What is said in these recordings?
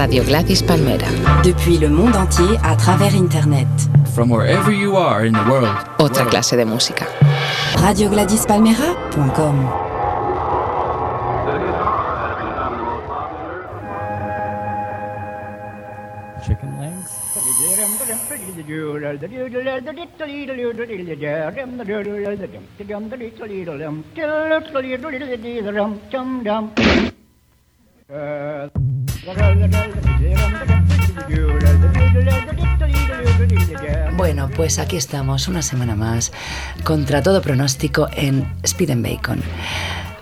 Radio Gladys Palmera. Depuis le monde entier à travers Internet. From wherever you are in the world. Otra clase de música. RadioGladysPalmera.com Chicken legs. Bueno, pues aquí estamos una semana más contra todo pronóstico en Speed and Bacon.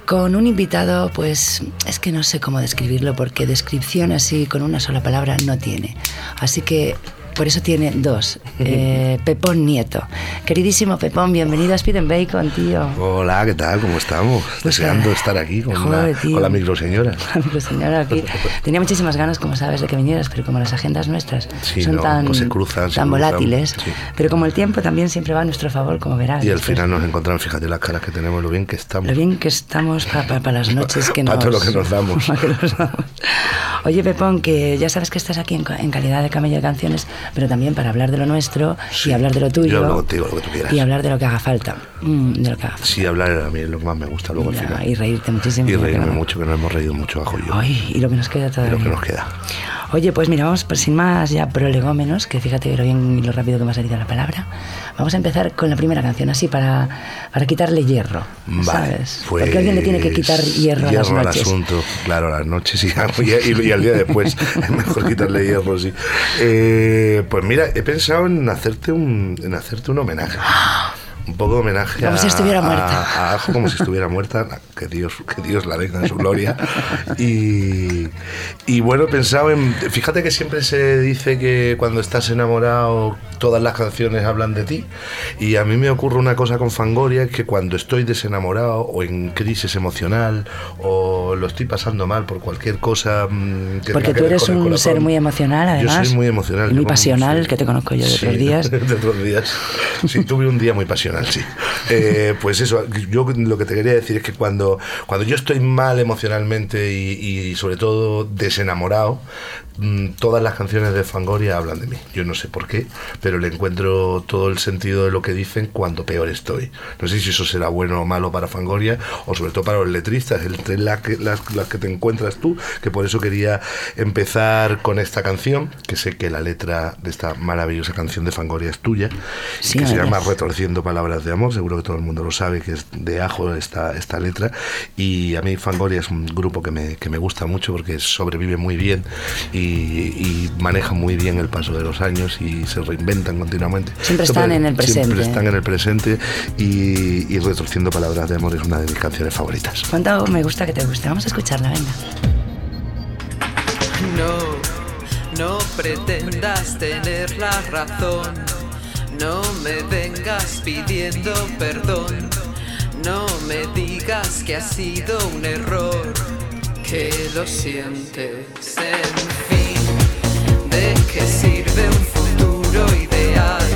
Con un invitado, pues es que no sé cómo describirlo porque descripción así con una sola palabra no tiene. Así que por eso tiene dos. Eh, Pepón Nieto. Queridísimo Pepón, bienvenido a Speed and Bacon, tío. Hola, ¿qué tal? ¿Cómo estamos? Deseando estar aquí con, Joder, la, tío. con la microseñora. La microseñora aquí. Tenía muchísimas ganas, como sabes, de que vinieras, pero como las agendas nuestras Sí, son no, tan, pues se cruzan, se tan cruzan, volátiles, sí. pero como el tiempo también siempre va a nuestro favor, como verás. Y al final nos encontramos, fíjate las caras que tenemos, lo bien que estamos. Lo bien que estamos para las noches que nos... Pa' todo lo que nos damos. pa' que nos damos. Oye, Pepón, que ya sabes que estás aquí en, en calidad de camello de canciones, pero también para hablar de lo nuestro Sí. y hablar de lo tuyo. Yo hablo contigo, lo que tú quieras. Y hablar de lo que haga falta. Mm, de lo que haga falta. Sí, hablar a mí es lo que más me gusta luego al final. y reírte muchísimo. Y que reírme mucho, que nos hemos reído mucho bajo yo. Ay, y lo que nos queda Y todavía. lo que nos queda. Oye, pues mira, vamos sin más ya prolegómenos, que fíjate lo bien y lo rápido que me ha salido la palabra. Vamos a empezar con la primera canción, así para, para quitarle hierro, Vale, ¿sabes? pues, Porque alguien le tiene que quitar hierro, a las al noches. asunto, claro, a las noches y, y, y al día después. Es mejor quitarle hierro, sí. Eh, pues mira, he pensado en hacerte un, en hacerte un homenaje. Un poco de homenaje Como a, si estuviera a- muerta. a Ajo, como si estuviera muerta. Que Dios, que Dios la tenga en su gloria. Y, y bueno, he pensado en. Fíjate que siempre se dice que cuando estás enamorado, todas las canciones hablan de ti. Y a mí me ocurre una cosa con Fangoria: que cuando estoy desenamorado o en crisis emocional o lo estoy pasando mal por cualquier cosa. mm, que Porque que tú ver eres un corazón, ser muy emocional, además. Yo soy muy emocional. Y muy pasional, sí. que te conozco yo de Sí, otros días. de otros días. Sí, tuve un día muy pasional, sí. Eh, pues eso, yo lo que te quería decir es que cuando, cuando yo estoy mal emocionalmente y, y sobre todo desenamorado, mm, todas las canciones de Fangoria hablan de mí. Yo no sé por qué, pero le encuentro todo el sentido de lo que dicen cuando peor estoy. No sé si eso será bueno o malo para Fangoria o sobre todo para los letristas, entre las que, las, las que te encuentras tú, que por eso quería empezar con esta canción, que sé que la letra de esta maravillosa canción de Fangoria es tuya, Sí, que se llama Retorciendo Palabras de Amor, seguro que todo el mundo lo sabe, que es de ajo esta, esta letra, y a mí Fangoria es un grupo que me, que me gusta mucho porque sobrevive muy bien y, y maneja muy bien el paso de los años y se reinventan continuamente. Siempre están en el presente. Siempre están en el presente y, y Retorciendo Palabras de Amor es una de mis canciones favoritas. ¿Cuánto me gusta que te guste? Vamos a escucharla, venga. No, no pretendas tener la razón. No me vengas pidiendo perdón. No me digas que ha sido un error. Que lo sientes, en fin. ¿De qué sirve un futuro ideal?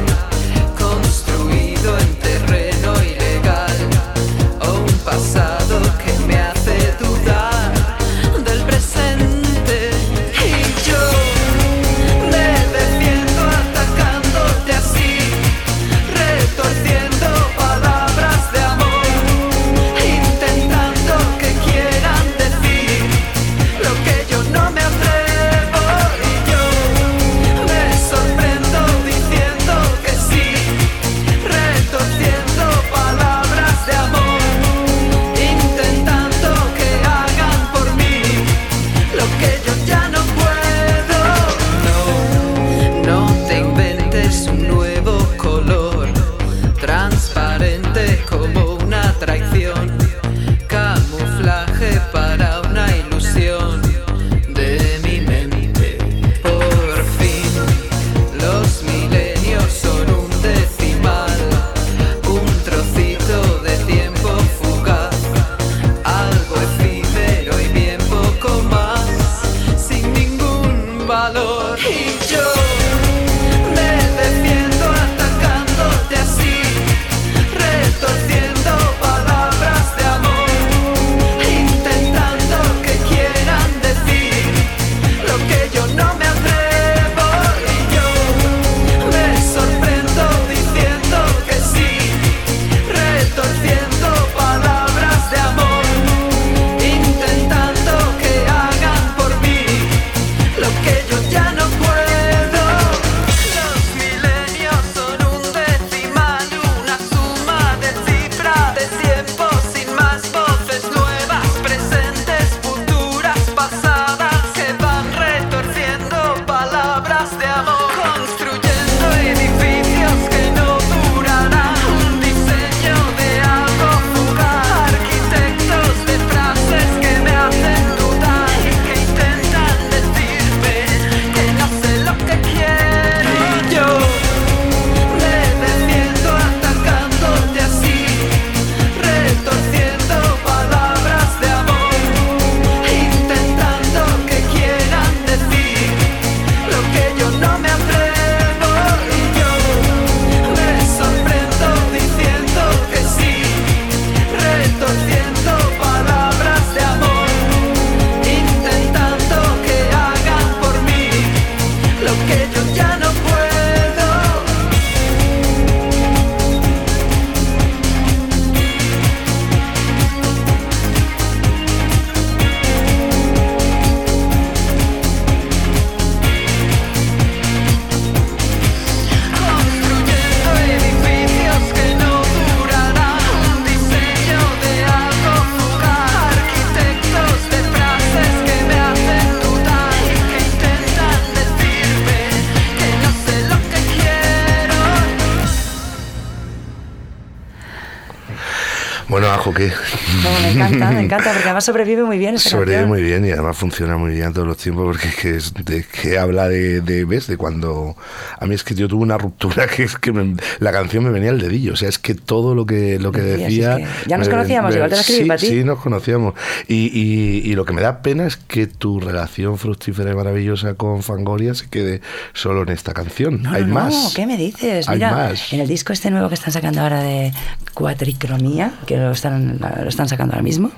Además sobrevive muy bien esa Sobrevive canción. muy bien y además funciona muy bien todos los tiempos porque es que, es de, que habla de, de, ¿ves? De cuando... A mí es que yo tuve una ruptura que es que me- la canción me venía al dedillo. O sea, es que todo lo que, lo que decía... es que ya nos me- conocíamos, me- igual te la escribí sí, para ti. Sí, nos conocíamos. Y, y- y lo que me da pena es que tu relación fructífera y maravillosa con Fangoria se quede solo en esta canción. No, Hay no, más. no, ¿qué me dices? Hay Mira, más. en el disco este nuevo que están sacando ahora de Cuatricromía, que lo están, lo están sacando ahora mismo,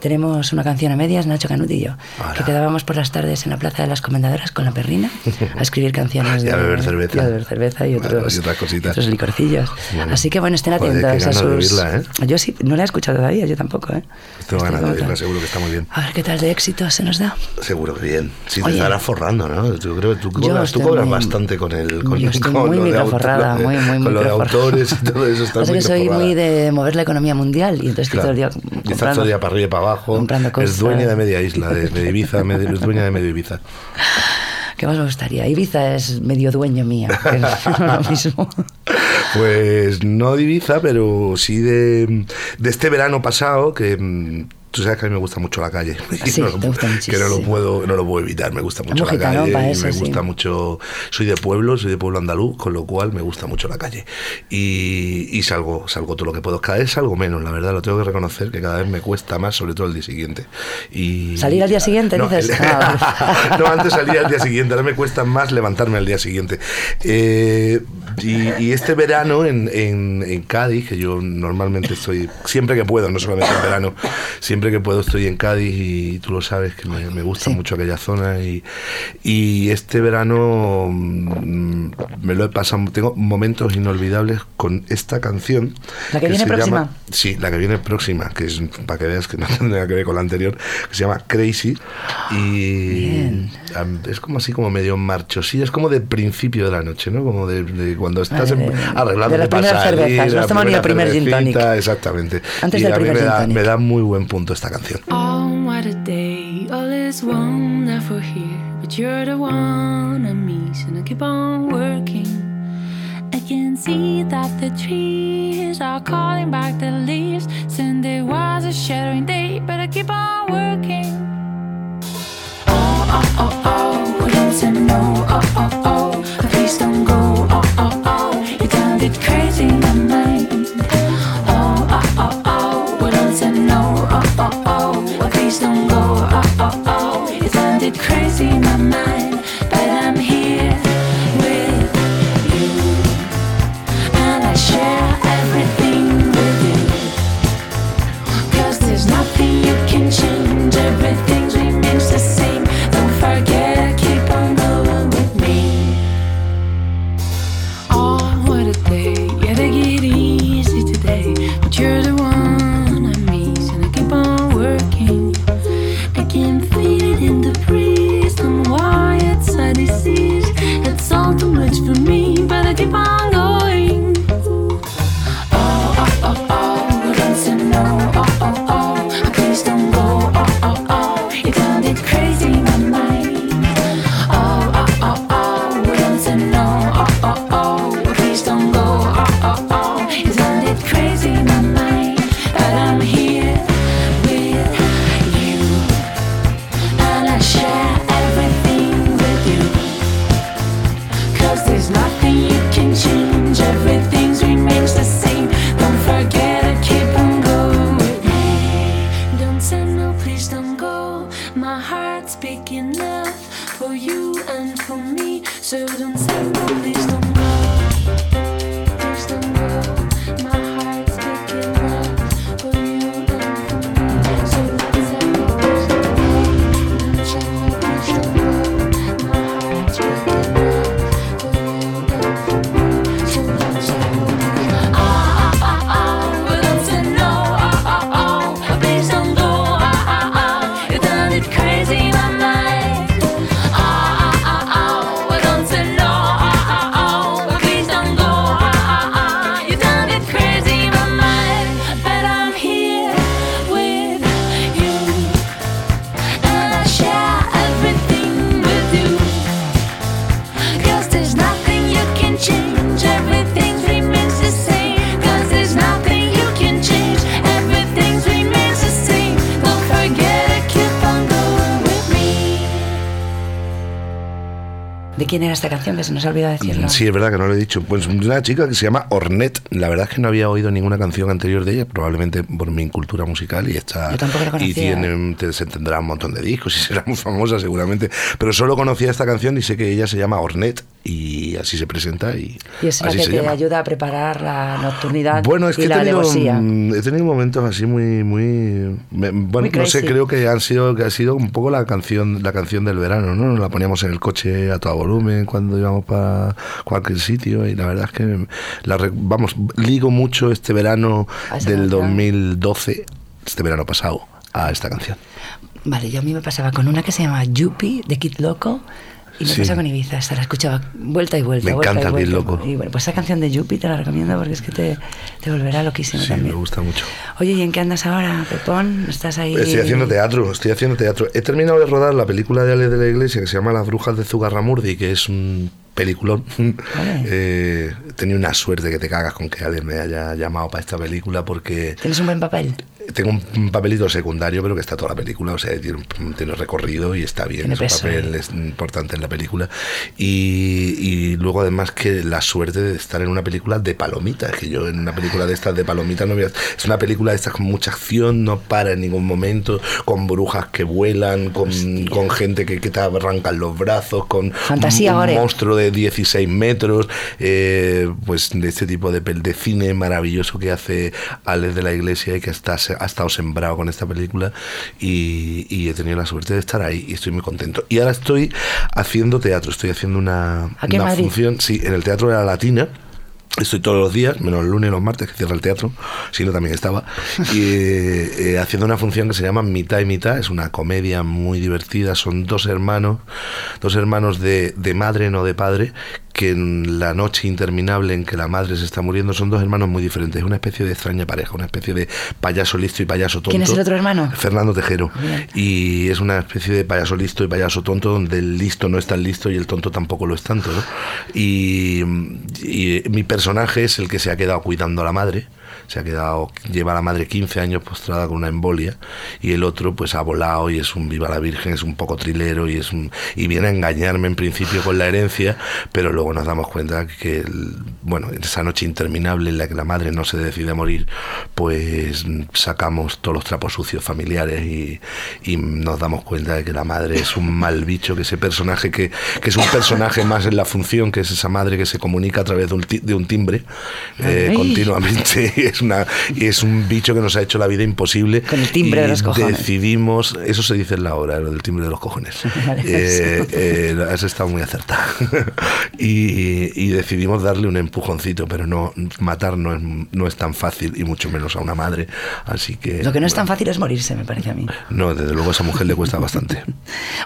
tenemos una canción a medias, Nacho Canut y yo, Hola. que quedábamos por las tardes en la Plaza de las Comendadoras con la perrina a escribir canciones Y a beber cerveza. y a beber cerveza y otros, y otras cositas. otros licorcillos. Bueno. Así que bueno, estén atentos a sus... oírla, ¿eh? Yo sí, no la he escuchado todavía, yo tampoco, ¿eh? Estoy ganas de oírla, seguro que está muy bien. A ver qué tal de éxito se nos da. Seguro que bien. Sí, te Oye. estarás forrando, ¿no? Yo creo que tú cobras, tú cobras muy- bastante con el con, Yo estoy con muy microforrada, muy, muy con lo de autores y todo eso. Estás Pasa que soy muy de mover la economía mundial y entonces estoy todo el día estás todo el día para arriba y para abajo. Comprando cosas. Es dueña de media isla, de, de Ibiza, medio- es dueña de medio Ibiza. ¿Qué más me gustaría? Ibiza es medio dueño mía, no lo mismo. Pues no de Ibiza, pero sí de, de este verano pasado que mm, tú sabes que a mí me gusta mucho la calle. Sí, no te gusta Que no lo puedo, no lo puedo evitar, me gusta mucho la calle. pa' y eso, me sí. gusta mucho, soy de pueblo, soy de pueblo andaluz, con lo cual me gusta mucho la calle. Y, y salgo, salgo todo lo que puedo. Cada vez salgo menos, la verdad, lo tengo que reconocer, que cada vez me cuesta más, sobre todo el día siguiente. Y, ¿Salir al día siguiente, no, dices? el- Ah, no, antes salía al día siguiente, ahora me cuesta más levantarme al día siguiente. Eh, y, y este verano en, en- en Cádiz, que yo normalmente estoy, siempre que puedo, no solamente en verano, siempre que puedo estoy en Cádiz y tú lo sabes que me, me gusta Sí. mucho aquella zona. Y, y este verano mm, me lo he pasado, tengo momentos inolvidables con esta canción. ¿La que viene se próxima? llama- sí, la que viene próxima, que es para que veas que no tiene nada que ver con la anterior, que se llama Crazy. Y Bien. es como así, como medio marchosilla, es como de principio de la noche, ¿no? Como de, de cuando estás Vale, en- de- las primeras cervezas, no la has tomado ni primera primer gin tonic. Exactamente. Antes y del primer me da, me da muy buen punto esta canción. Oh, what a day, all is wonderful here. But you're the one I miss, and I keep on working. I can see that the trees are calling back the leaves. Sunday was a shattering day, but I keep on working. Oh, oh, oh, oh, we don't say no. Oh, oh, oh, Oh, oh, oh, please don't go. Oh, oh, oh, it crazy in my mind. ¿De quién era esta canción? Que se nos ha olvidado decirlo. Sí, es verdad que no lo he dicho. Pues una chica que se llama Ornette. La verdad es que no había oído ninguna canción anterior de ella, probablemente por mi cultura musical y está Yo tampoco la y conocía. tiene te- se tendrá un montón de discos y será muy famosa seguramente. Pero solo conocía esta canción y sé que ella se llama Ornette y así se presenta y, Y es la así que se te llama. ayuda a preparar la nocturnidad Bueno, es que y he la tenido, mm, he tenido momentos así muy, muy, me- bueno, Muy no sé, creo que han sido, que ha sido un poco la canción, la canción del verano, ¿no? Nos la poníamos en el coche a todo volumen cuando íbamos para cualquier sitio y la verdad es que la, vamos, ligo mucho este verano del canción. 2012, este verano pasado, a esta canción. Vale, yo a mí me pasaba con una que se llama Yuppie de Kid Loco y me Sí. pasa con Ibiza, esta la escuchaba vuelta y vuelta. Me vuelta encanta y vuelta. Loco. Y bueno, pues esa canción de Yuppie te la recomiendo porque es que te, te volverá loquísimo Sí, me también. gusta mucho. Oye, ¿y en qué andas ahora, Pepón? ¿Estás ahí? Estoy haciendo teatro, estoy haciendo teatro. He terminado de rodar la película de Ale de la Iglesia que se llama Las Brujas de Zugarramurdi, que es un peliculón. Eh, he tenido una suerte que te cagas con que Ale me haya llamado para esta película porque ¿Tienes un buen papel? Tengo un- un papelito secundario, pero que está toda la película, o sea, tiene, un- tiene recorrido y está bien. Tiene es un peso, papel ¿eh? es importante en la película. Y, y luego, además, que la suerte de estar en una película de palomitas, que yo en una película de estas de palomitas no voy a- Es una película de estas con mucha acción, no para en ningún momento, con brujas que vuelan, con, con gente que, que te arrancan los brazos, con Fantasía, un, Gore. monstruo de 16 metros, eh, pues de este tipo de, de cine maravilloso que hace Alex de la Iglesia y que está, ha estado sembrado con esta película y, y he tenido la suerte de estar ahí y estoy muy contento. Y ahora estoy haciendo teatro, estoy haciendo una, función, sí, en el Teatro de la Latina. Estoy todos los días, menos el lunes y los martes, que cierra el teatro, si no también estaba, y eh, eh, haciendo una función que se llama Mitad y Mitad, es una comedia muy divertida, son dos hermanos, dos hermanos de, de madre, no de padre, que en la noche interminable en que la madre se está muriendo son dos hermanos muy diferentes, es una especie de extraña pareja, una especie de payaso listo y payaso tonto. ¿Quién es el otro hermano? Fernando Tejero. Bien. Y es una especie de payaso listo y payaso tonto, donde el listo no es tan listo y el tonto tampoco lo es tanto. ¿no? Y, y mi personaje es el que se ha quedado cuidando a la madre. Se ha quedado, lleva a la madre 15 años postrada con una embolia y el otro pues ha volado y es un viva la virgen, es un poco trilero y es un, y viene a engañarme en principio con la herencia, pero luego nos damos cuenta que el- bueno, en esa noche interminable en la que la madre no se decide a morir, pues sacamos todos los trapos sucios familiares y, y nos damos cuenta de que la madre es un mal bicho, que ese personaje que, que es un personaje más en la función, que es esa madre que se comunica a través de un, de un timbre eh, continuamente es, una, es un bicho que nos ha hecho la vida imposible. Con el timbre y de los cojones. Decidimos, eso se dice en la hora, lo del timbre de los cojones. Vale, Eh, eh, has estado muy acertada. y, y decidimos darle un empujoncito, pero no matar no es, no es tan fácil y mucho menos a una madre. Así que. Lo que no es tan fácil es morirse, me parece a mí. No, desde luego a esa mujer le cuesta bastante.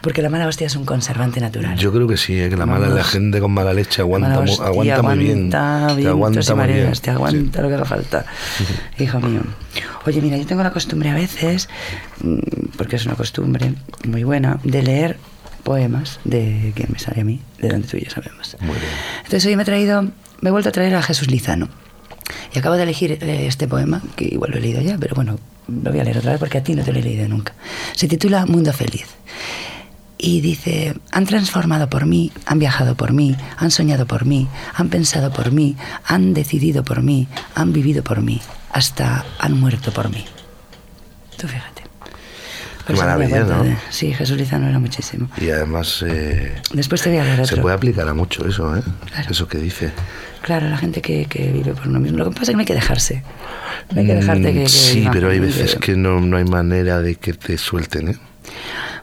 Porque la mala hostia es un conservante natural. Yo creo que sí, eh, que la mala la gente con mala leche aguanta, Mala hostia, aguanta muy bien. vientos aguanta y muy bien. mareas, te aguanta Sí. lo que haga falta. Hijo mío. Oye, mira, yo tengo la costumbre a veces, mm, porque es una costumbre muy buena, de leer poemas de quien me sale a mí, de donde tú y yo sabemos. Muy bien. Entonces hoy me he traído, me he vuelto a traer a Jesús Lizano. Y acabo de elegir eh, este poema, que igual lo he leído ya, pero bueno, lo voy a leer otra vez porque a ti no te lo he leído nunca. Se titula Mundo Feliz. Y dice, han transformado por mí, han viajado por mí, han soñado por mí, han pensado por mí, han decidido por mí, han vivido por mí, hasta han muerto por mí. Tú fíjate. Qué Pues maravilla, ¿no? de- Sí, Jesús Lizano era muchísimo. Y además eh, Después te voy a otro. se puede aplicar a mucho eso, ¿eh? Claro. Eso que dice. Claro, la gente que, que vive por uno mismo. Lo que pasa es que no hay que dejarse. No hay que dejarte que... que Mm, Sí, pero hay veces que no, no hay manera de que te suelten, ¿eh?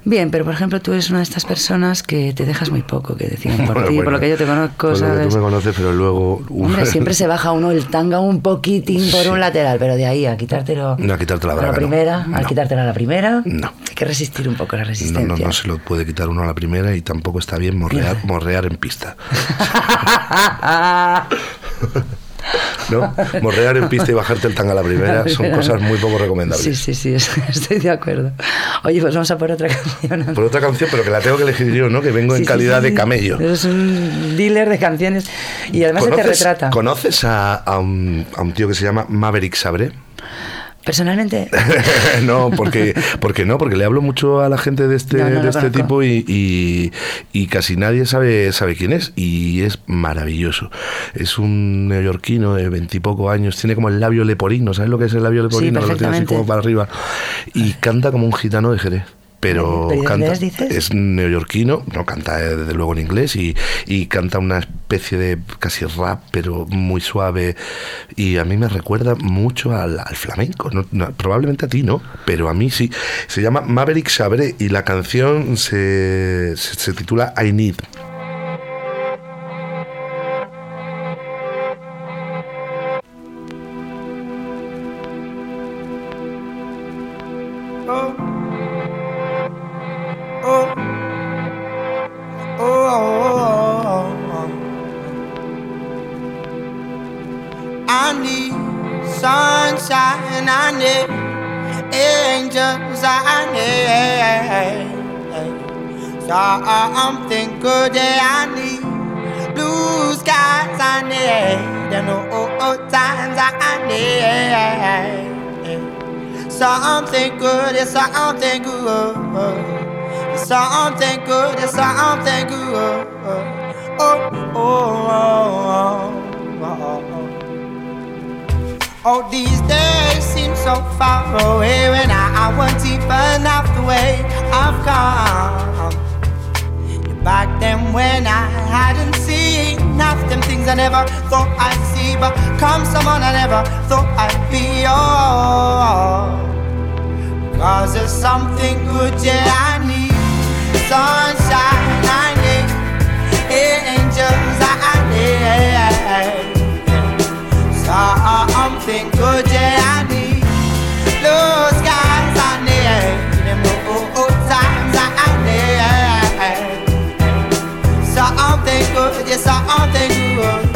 Bien, pero por ejemplo tú eres una de estas personas que te dejas muy poco, que deciden por Bueno, ti, por lo que yo te conozco, por lo que ¿sabes? tú me conoces, pero luego... Hombre, siempre se baja uno el tanga un poquitín por Sí. un lateral, pero de ahí a quitártelo No, a quitarte la a braga, la no. primera, al No. quitártela a la primera, No. hay que resistir un poco la No, resistencia. no, no se lo puede quitar uno a la primera y tampoco está bien morrear, morrear en pista. ¿No? Morrear en pista y bajarte el tanga a la primera son cosas muy poco recomendables. Sí, sí, sí, es- estoy de acuerdo. Oye, pues vamos a por otra canción. Por otra canción, pero que la tengo que elegir yo, ¿no? Que vengo Sí, en calidad sí, de camello. Eres un dealer de canciones y además se te retrata. ¿Conoces a, a un, a un tío que se llama Maverick Sabre? Personalmente, no, porque, porque no, porque le hablo mucho a la gente de este, No, no lo de este tipo y, y- y casi nadie sabe, sabe quién es. Y es maravilloso. Es un neoyorquino de veintipoco años, tiene como el labio leporino, ¿sabes lo que es el labio leporino? Lo tiene así como para arriba. Y canta como un gitano de Jerez. Pero, es neoyorquino, no canta eh, desde luego en inglés y, y canta una especie de casi rap, pero muy suave. Y a mí me recuerda mucho al, al flamenco. No- no, probablemente a ti no, pero a mí sí. Se llama Maverick Sabré y la canción se, se, se titula I Need. Sunshine, I need angels, I need something good, I need blue skies, I need and old times, I need something good, it's something good. Something good, it's something good. Oh, oh, oh, oh, oh. oh. Oh, these days seem so far away when I, I wasn't even half the way I've come. Back then when I hadn't seen half them things I never thought I'd see, but come someone I never thought I'd be. Oh, cause there's something good, yeah, I need sunshine, I need angels, I need something good, yeah, I need blue skies, I need them old times, I need something good, yeah, something good.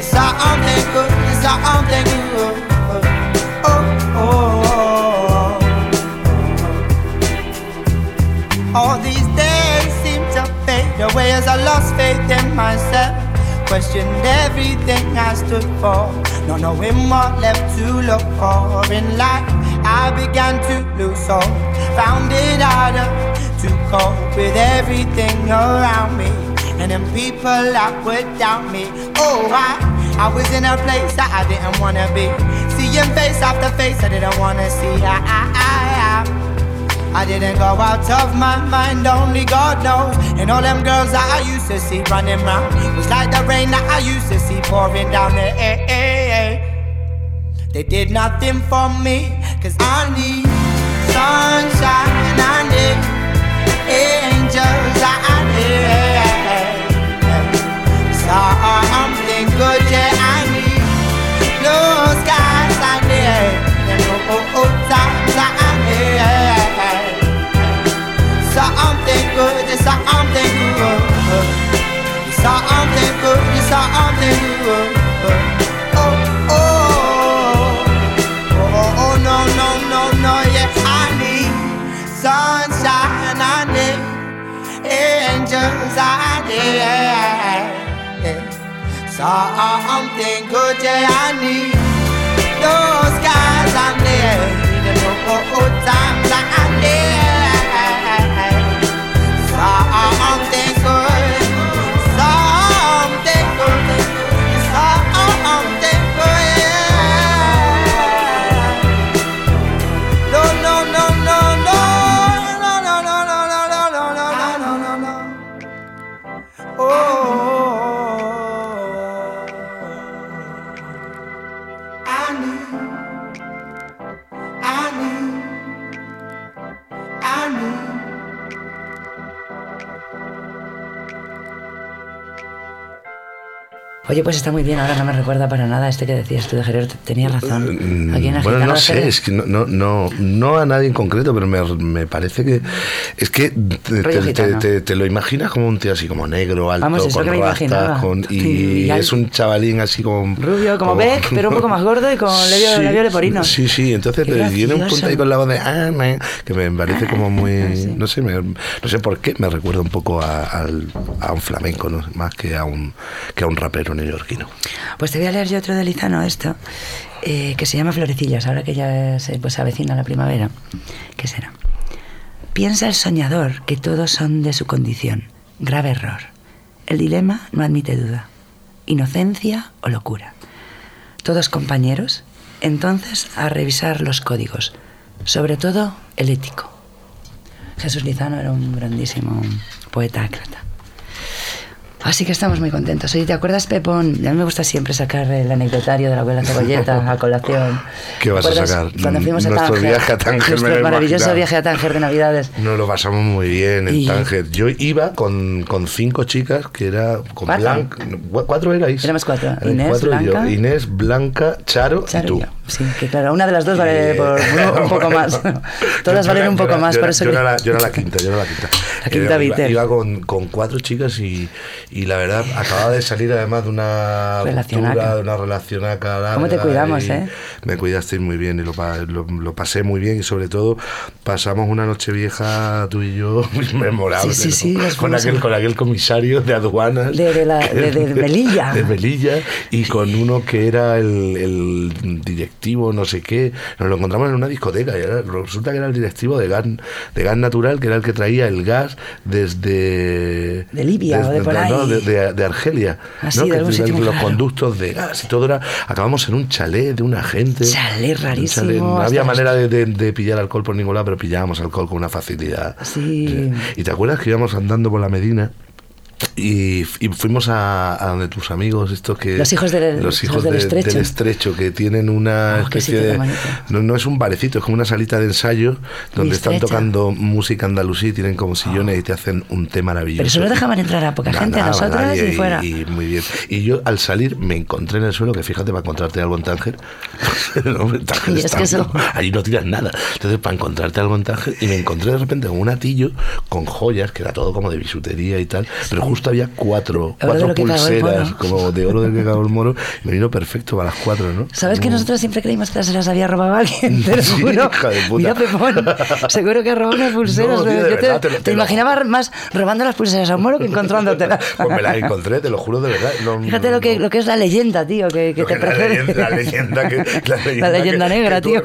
Something good, it's something good. Oh, oh, oh. All these days seem to fade away as I lost faith in myself. Questioned everything I stood for, not knowing what left to look for in life. I began to lose hope, found it harder to cope with everything around me. And then people that would doubt me. Oh, I, I was in a place that I didn't wanna be. Seeing face after face I didn't wanna see. I, I, I, I. I didn't go out of my mind, only God knows. And all them girls that I used to see running round was like the rain that I used to see pouring down. They did nothing for me, cause I need sunshine, and I need good, yeah, I need those guys, I need and oh, oh, times, I need Oye, pues está muy bien, ahora no me recuerda para nada este que decías tú de Jerez, tenías razón. Aquí en Mm, bueno, no sé, es que no, no, no, no a nadie en concreto, pero me, me parece que es que te, Rollo te- gitano. te- te lo imaginas como un tío así como negro, alto, Vamos, con rastas, con, y, Y es un chavalín así como Rubio, como Beck, pero un poco más gordo y con labio, Sí, labio leporino. Sí, sí, entonces Qué te tiene un punto ahí con la voz de ah, que me parece como muy, Ah, sí. no sé, me- no sé por qué, me recuerda un poco a, a un flamenco, ¿no? más que a un que a un rapero Pues te voy a leer yo otro de Lizano, esto. eh, que se llama Florecillas, ahora que ya se pues, avecina la primavera. ¿Qué será? Piensa el soñador que todos son de su condición. Grave error. El dilema no admite duda. Inocencia o locura. Todos compañeros, entonces a revisar los códigos, sobre todo el ético. Jesús Lizano era un grandísimo poeta ácrata. Así que estamos muy contentos. Oye, ¿te acuerdas, Pepón? A mí me gusta siempre sacar el anecdotario de la abuela Cebolleta a colación. ¿Qué vas a ¿Te acuerdas sacar? Cuando fuimos a Nuestro Tánger. viaje a Tánger, Nuestro maravilloso imaginado. viaje a Tánger de Navidades. Nos lo pasamos muy bien en Y- Tánger. Yo iba con, con cinco chicas que era con ¿Cuatro? Blanca. ¿Cuatro erais? Éramos cuatro. Inés, cuatro y yo. Blanca. Inés, Blanca, Charo, Charo y tú. y yo. Sí, que claro, una de las dos vale por un, un poco más. Todas valen un poco más, yo por era- eso yo que- era, la, yo era la quinta, yo era la quinta. La quinta Eh, iba, Viter. iba con, con cuatro chicas y, y la verdad acababa de salir además de una ruptura, de una larga. ¿Cómo te cuidamos, eh? Me cuidasteis muy bien y lo, lo, lo pasé muy bien y sobre todo pasamos una noche vieja tú y yo muy memorable. Sí, sí, ¿no? sí, con, aquel, con aquel comisario de aduanas. De- de la- de- de Melilla. De Melilla y con uno que era el, el directivo, no sé qué. Nos lo encontramos en una discoteca y era- resulta que era el directivo de gas, de gas natural, que era el que traía el gas desde... De Libia o de por no, ahí. no, de, de- de Argelia. Ah, sí, ¿no? de Que algún sitio muy los conductos de gas y todo era... Acabamos en un chalet de una gente. Chalet rarísimo, chalet. No había manera de pillar alcohol por ningún lado, pero pillábamos alcohol con una facilidad. Sí. ¿Y te acuerdas que íbamos andando por la Medina? Y, y fuimos a, a donde tus amigos, estos que. Los hijos del- los hijos del de- estrecho. del estrecho, que tienen una Oh, qué especie de. No, no es un barecito, es como una salita de ensayo donde están tocando música andalusí, tienen como sillones y te hacen un té maravilloso. Pero solo dejaban entrar a poca gente, a nada, nosotras nadie, y fuera. Y, muy bien. Y yo al salir me encontré en el suelo, que fíjate, para encontrarte algo en Tánger. no, Tánger Y es que eso-. Ahí no tiras nada. Entonces, para encontrarte algo en Tánger, y me encontré de repente con un atillo con joyas, que era todo como de bisutería y tal, pero justo había cuatro, Oro cuatro lo pulseras, como de oro del que cagó el moro. y Me vino perfecto para las cuatro, ¿no? ¿Sabes que Como- nosotros siempre creímos que se las había robado alguien? Te lo Sí, juro. hija de puta. Mira, Pepón, seguro que robó unas pulseras. No, tío, yo te, verdad, te lo- te te lo- imaginaba más robando las pulseras a un moro que encontrándotelas. Pues me las encontré, te lo juro de verdad. No- Fíjate lo que, no- lo que es la leyenda, tío, que, que Lo te que la, leyenda, la leyenda que la leyenda, leyenda que- negra, tío.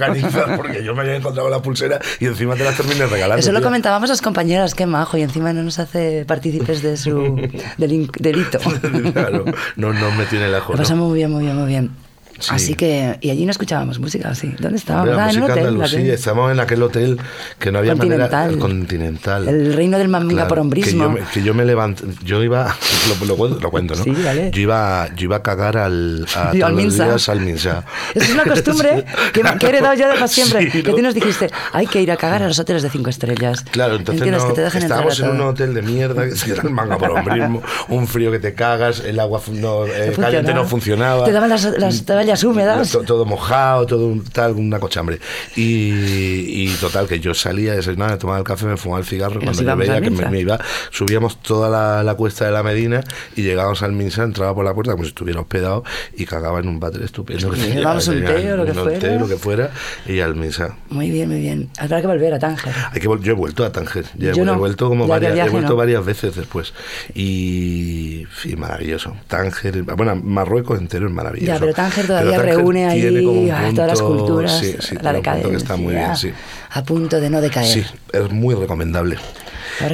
porque yo me había encontrado la pulsera y encima te las terminé regalando. Eso lo tío. comentábamos las compañeras, qué majo, y encima no nos hace partícipes de su delito. claro, no, no me tiene la Lo joda. pasamos muy bien, muy bien, muy bien. Sí. Así que, y allí no escuchábamos música, ¿o sí? ¿Dónde estábamos? la Ah, en un música hotel. andalusí, la que- estamos en aquel hotel que no había Continental. manera continental. El reino del manga por hombrismo. Que yo, me, que yo me levanté, yo iba, lo, lo cuento- lo cuento, ¿no? Sí, dale. Yo iba, yo iba a cagar al, a, Y al todos los Minsa. días al Minsa. Es una costumbre que, que he heredado yo de para siempre. Sí, Que ¿no? tú nos dijiste, hay que ir a cagar a los hoteles de cinco estrellas. Claro, entonces no, que te dejen estábamos en un hotel de mierda, que era el manga por hombrismo, un frío que te cagas, el agua no, eh, No caliente no funcionaba. Te daban las, las toallas húmedas. To- todo mojado, todo un- tal, una cochambre. Y, y total, que yo salía, desayunaba, tomaba el café, me fumaba el cigarro. Y Cuando yo veía que me, me iba, subíamos toda la, la cuesta de la Medina y llegábamos al Minsa, entraba por la puerta como si estuviera hospedado y cagaba en un váter estupendo. Que llevábamos un té o lo que fuera. té, lo que fuera, y al Minsa. Muy bien, muy bien. Habrá que volver a Tánger. Hay que yo he vuelto a Tánger, ya he, no. he vuelto como varias, he viaje, vuelto no. varias veces después y sí, maravilloso. Tánger, bueno, Marruecos entero es maravilloso. Ya, pero Tánger todavía reúne ahí a todas las culturas, sí, sí, la decadencia. que está muy bien, sí. A punto de no decaer. Sí, es muy recomendable.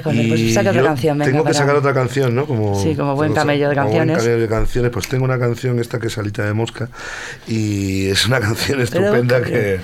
Pues Y saca otra canción, venga. Tengo que para- sacar otra canción, ¿no? Como, Sí, como buen camello de como buen canciones. camello de canciones. Pues tengo una canción esta que es Salita de Mosca y es una canción estupenda que,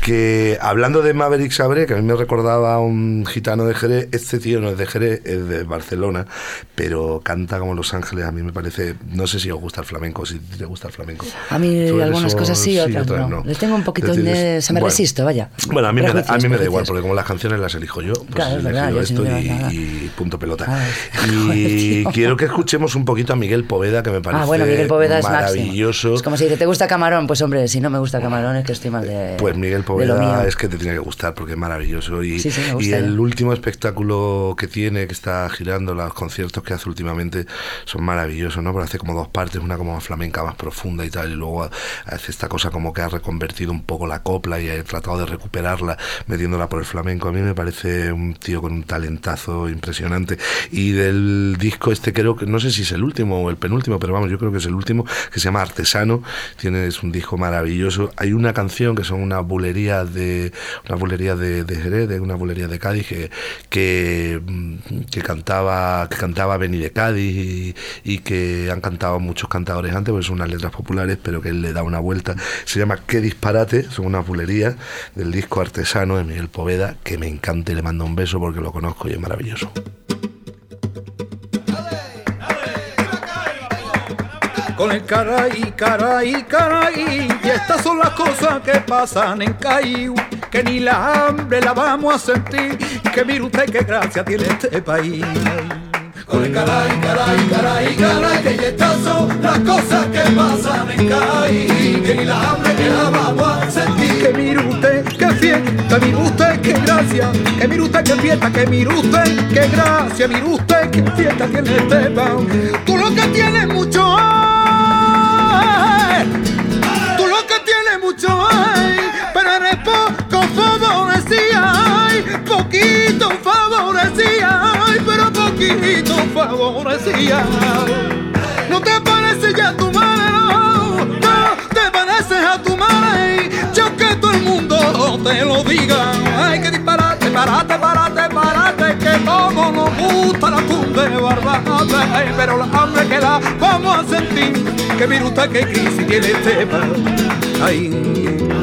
que, hablando de Maverick Sabré, que a mí me recordaba a un gitano de Jerez, este tío no es de Jerez, es de Barcelona, pero canta como Los Ángeles. A mí me parece, no sé si os gusta el flamenco, si te gusta el flamenco. A mí Eres algunas un- cosas sí, otras, no. Les tengo un poquito de... Se me bueno, resisto, vaya. Bueno, a mí, me da, a mí me da igual, porque como las canciones las elijo yo, pues Claro, es he elegido yo sí esto no y, y punto pelota. Ay, y joder, quiero que escuchemos un poquito a Miguel Poveda, que me parece Ah, bueno, Miguel Poveda es maravilloso. Es como si dice, ¿te gusta Camarón? Pues hombre, si no me gusta Camarón es que estoy mal de Pues Miguel. Poveda es que te tiene que gustar porque es maravilloso. Y, Sí, sí, gusta, y el ¿eh? último espectáculo que tiene, que está girando, los conciertos que hace últimamente son maravillosos, ¿no? Pero hace como dos partes, una como flamenca, más profunda y tal, y luego hace esta cosa como que ha reconvertido un poco la copla y ha tratado de recuperarla metiéndola por el flamenco. A mí me parece un tío con un talentazo impresionante. Y del disco este creo que, no sé si es el último o el penúltimo, pero vamos, yo creo que es el último, que se llama Artesano. Tiene, es un disco maravilloso. Hay una canción que son una bulería de, una bulería de, de Jerez, de una bulería de Cádiz, que, que, mm, que cantaba, que cantaba Beni de Cádiz y, y que han cantado muchos cantadores antes, pues son unas letras populares, pero que él le da una vuelta. Se llama Qué disparate, son unas bulerías del disco Artesano de Miguel Poveda, que me encanta y le mando un beso porque lo conozco y es maravilloso. con el caray, caray, caray. Y estas son las cosas que pasan en Cayu, que ni la hambre la vamos a sentir. Que mire usted qué gracia tiene este país. Con el caray, caray, caray, caray, que son las cosas que pasan en Caí, que ni la hambre que la vamos a sentir. Que mire usted qué fiesta, mire usted qué gracia, que mire usted qué fiesta, que mire usted qué gracia, mire usted qué fiesta tiene este país. Tú lo que tienes mucho No te parece ya tu madre, no, te pareces a tu madre, yo que todo el mundo te lo diga, ay, que disparate, parate, parate, parate, que como nos gusta la cumbre barbate, ay, pero la hambre que la vamos a sentir, que usted que crisis tiene este país. Ay.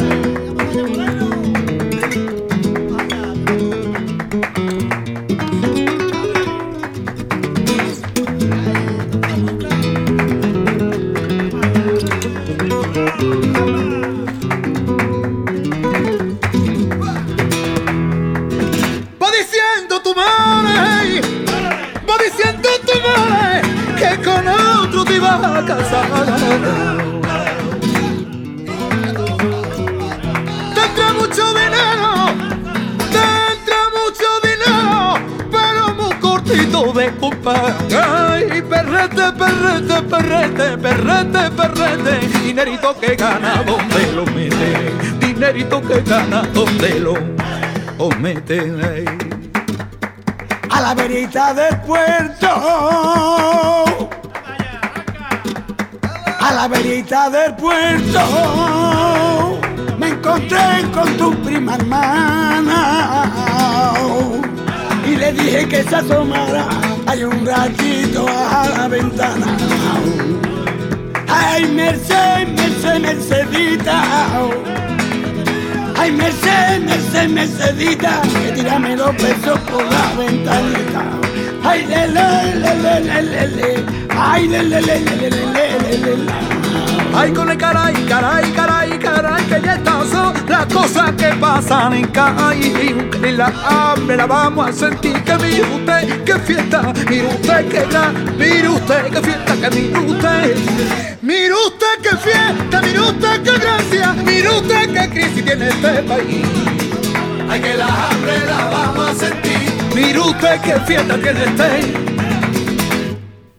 Dinerito que gana donde lo mete, dinerito que gana donde lo o mete. a la verita del puerto. A la verita del puerto me encontré con tu prima hermana y le dije que se asomara hay un ratito a la ventana. Ay, Merced, Merced, Mercedita. Ay, Merced, Merced, Mercedita, que tírame dos pesos por la ventanita. Ay, le, le, le, le, le, le. Ay, le, le, le, le, le, le, le, le. Ay, con el caray, caray, caray, caray, que ya son las cosas que pasan en Caí. Que la hambre la vamos a sentir. Que mire usted qué fiesta, mire usted qué gran, mire usted qué fiesta, que mire usted. Mire usted qué fiesta, mire usted qué gracia, mire usted qué crisis tiene este país. Ay, que la hambre la vamos a sentir. Mire usted qué fiesta tiene este.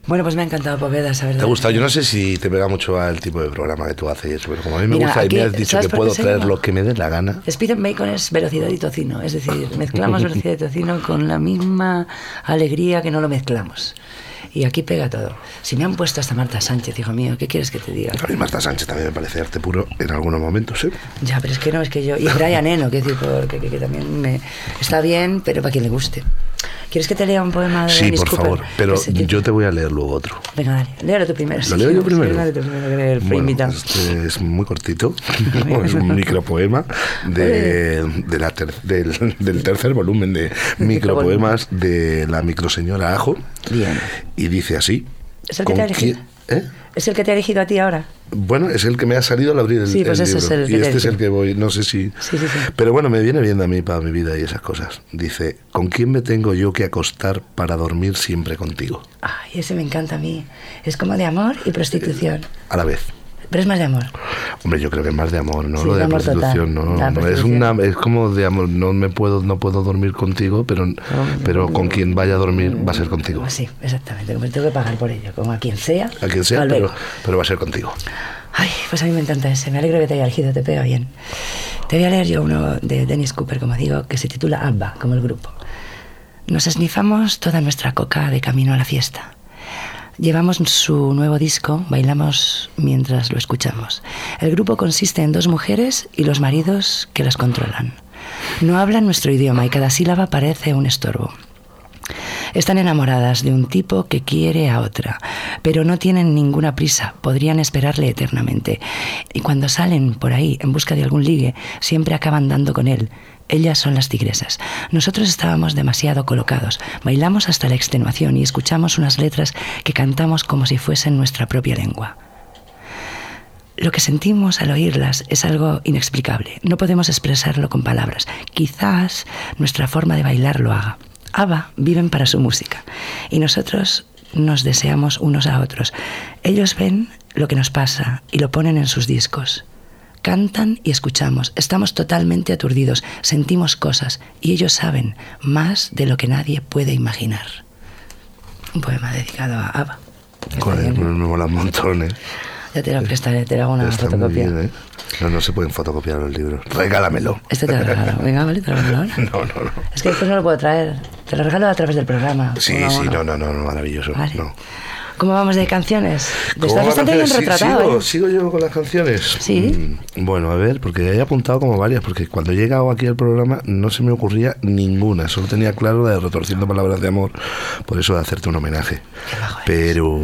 Bueno, pues me ha encantado Poveda, saber ¿Te gusta? Yo no sé si te pega mucho al tipo de programa que tú haces y eso, pero como a mí me Mira, gusta aquí, y me has dicho ¿sabes que puedo traer llama? lo que me dé la gana. Speed and Bacon es velocidad y tocino, es decir, mezclamos velocidad y tocino con la misma alegría que no lo mezclamos. Y aquí pega todo. Si me han puesto hasta Marta Sánchez, hijo mío, ¿qué quieres que te diga? A mí Marta Sánchez también me parece arte puro en algunos momentos, ¿eh? Ya, pero es que no, es que yo. Y Brian Eno, que decir, porque que, que también me. Está bien, pero para quien le guste. ¿Quieres que te lea un poema de Sí, Dennis por Cooper? favor, pero yo te voy a leer luego otro. Venga, dale, léelo tú primero. ¿Lo leo yo primero? dale tú primero, Bueno, este es muy cortito, es un micropoema de, de la ter- del, del tercer volumen de micropoemas de la microseñora Ajo. Bien. Y dice así. ¿Es el que te ¿Eh? ¿Es el que te ha elegido a ti ahora? Bueno, es el que me ha salido al abrir el, Sí, pues el ese es libro. el que y te este es el que voy, no sé si... Sí, sí, sí. Pero bueno, me viene bien a mí para mi vida y esas cosas. Dice, ¿con quién me tengo yo que acostar para dormir siempre contigo? Ay, ese me encanta a mí. Es como de amor y prostitución. A la vez. Pero es más de amor. Hombre, yo creo que es más de amor, ¿no? Sí, Lo de de amor prostitución, total. no. La no, es prostitución. una es como de amor, no me puedo no puedo dormir contigo, pero pero con quien vaya a dormir va a ser contigo. Sí, exactamente. Como tengo que pagar por ello, como a quien sea. A quien sea, pero, pero va a ser contigo. Ay, pues a mí me encanta ese. Me alegro que te haya elegido, te pega bien. Te voy a leer yo uno de Dennis Cooper, como digo, que se titula ABBA, como el grupo. Nos esnifamos toda nuestra coca de camino a la fiesta. Llevamos su nuevo disco, bailamos mientras lo escuchamos. El grupo consiste en dos mujeres y los maridos que las controlan. No hablan nuestro idioma y cada sílaba parece un estorbo. Están enamoradas de un tipo que quiere a otra, pero no tienen ninguna prisa, podrían esperarle eternamente. Y cuando salen por ahí en busca de algún ligue, siempre acaban dando con él. Ellas son las tigresas. Nosotros estábamos demasiado colocados. Bailamos hasta la extenuación y escuchamos unas letras que cantamos como si fuesen nuestra propia lengua. Lo que sentimos al oírlas es algo inexplicable. No podemos expresarlo con palabras. Quizás nuestra forma de bailar lo haga. ABBA viven para su música y nosotros nos deseamos unos a otros. Ellos ven lo que nos pasa y lo ponen en sus discos. Cantan y escuchamos. Estamos totalmente aturdidos. Sentimos cosas y ellos saben más de lo que nadie puede imaginar. Un poema dedicado a ABBA. Joder, me mola un montón, ¿eh? Ya te lo prestaré, te lo hago una Está fotocopia. bien, ¿eh? No, no se pueden fotocopiar los libros. Regálamelo. Este te lo regalo. Venga, vale, te lo regalo ahora. No, no, no. Es que después no lo puedo traer. Te lo regalo a través del programa. Sí, sí, no, no, no, no, maravilloso. Vale. No. ¿Cómo vamos de canciones? ¿Cómo Estás bastante bien canciones? Sí, retratado, sigo, ¿eh? sigo yo con las canciones. Sí. Mm, Bueno, a ver, porque he apuntado como varias, porque cuando he llegado aquí al programa no se me ocurría ninguna, solo tenía claro la de retorciendo palabras de amor, por eso de hacerte un homenaje. Pero,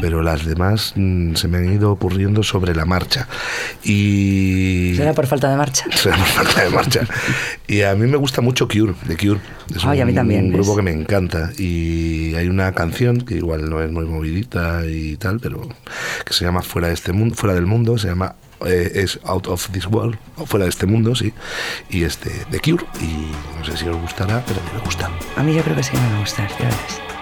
pero las demás mm, se me han ido ocurriendo sobre la marcha. Y... Será por falta de marcha. Será por falta de marcha. Y a mí me gusta mucho Cure, de Cure. Es Ay, a mí un también, grupo ¿ves? que me encanta. Y hay una canción que igual no es muy y tal, pero que se llama Fuera de este mundo, fuera del mundo, se llama eh, es Out of This World, fuera de este mundo, sí. Y este de Cure. Y no sé si os gustará, pero a mí me gusta. A mí yo creo que sí me va a gustar, ya verás.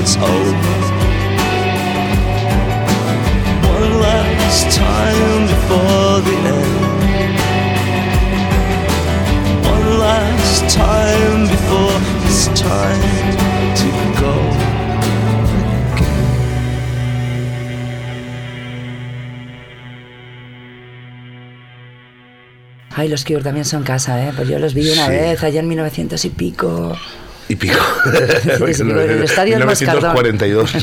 It's over. One last time before the end. One last time before it's time to go. Ay, los Cure también son casa, ¿eh? Pues yo los vi una Sí. vez, allá en 1900 y pico. Y pico. sí, el estadio del Moscardón. 1942.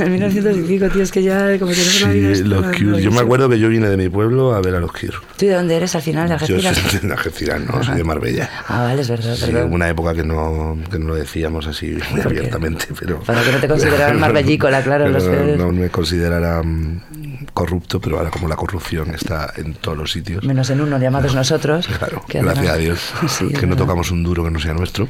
en 1900 y pico, tío, es que ya como tenemos una vida... Sí, los Cure. Yo me acuerdo que yo vine de mi pueblo a ver a los Cure. ¿Tú de dónde eres al final? ¿De Yo Algeciras? soy de Algeciras, no, soy de Marbella. Ah, vale, es verdad, Sí, hubo una época que no, que no lo decíamos así muy abiertamente, pero... Para que no te consideraran marbellícola, claro, Pero los Cure. no me considerara mm, corrupto, pero ahora como la corrupción está en todos los sitios... Menos en uno, llamados nosotros. Claro, que gracias además- a Dios Sí, que no tocamos un duro que no sea nuestro.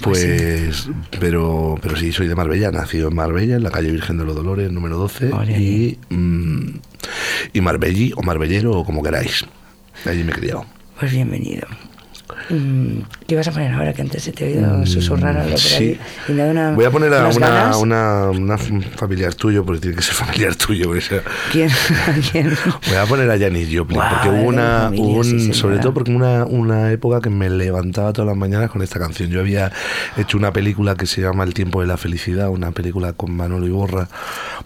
Pues, pero, pero sí, soy de Marbella, nacido en Marbella, en la calle Virgen de los Dolores, número 12, y, mm, y Marbellí o Marbellero o como queráis. Allí me he criado. Pues bienvenido. ¿Qué ibas a poner ahora? Que antes se te ha oído susurrar algo por sí. ahí. Una, Voy a poner a una, una, una familiar tuyo, porque tiene que ser familiar tuyo. sea- ¿Quién? ¿Quién? Voy a poner a Janis Joplin, porque hubo una, familia, hubo un- sí, señora. sobre todo porque una, una época que me levantaba todas las mañanas con esta canción. Yo había hecho una película que se llama El tiempo de la felicidad, una película con Manolo Iborra,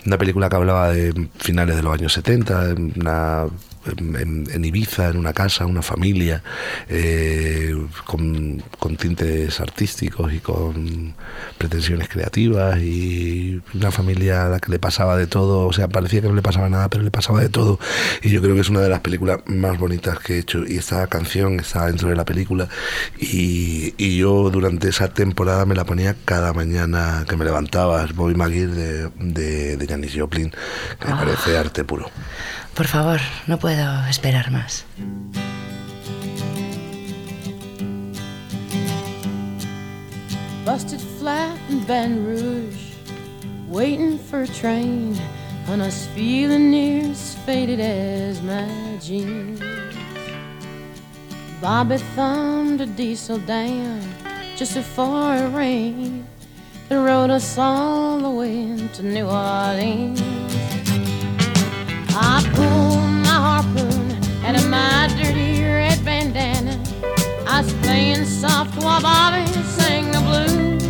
una película que hablaba de finales de los años 70, en una en, en- Ibiza, en una casa, una familia, eh, con, con tintes artísticos y con pretensiones creativas y una familia a la que le pasaba de todo, o sea, parecía que no le pasaba nada, pero le pasaba de todo. Y yo creo que es una de las películas más bonitas que he hecho. Y esta canción está dentro de la película. Y, y yo durante esa temporada me la ponía cada mañana que me levantaba, Bobby Maguire de, de, de Janis Joplin, que me Ah. parece arte puro. Por favor, no puedo esperar más. Busted flat in Baton Rouge, waiting for a train, and I feeling near as faded as my jeans. Bobby thumbed a diesel down just before it rained and rode us all the way to New Orleans. My harpoon my dirty red bandana. I was playing soft while Bobby sang the blues.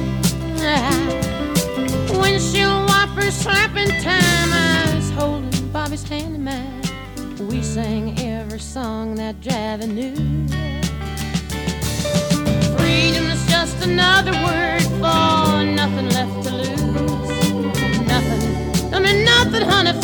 Windshield wipers slapping time. I was holding Bobby's hand in mine. We sang every song that Javi knew. Freedom is just another word for nothing left to lose. Nothing, I mean nothing, honey,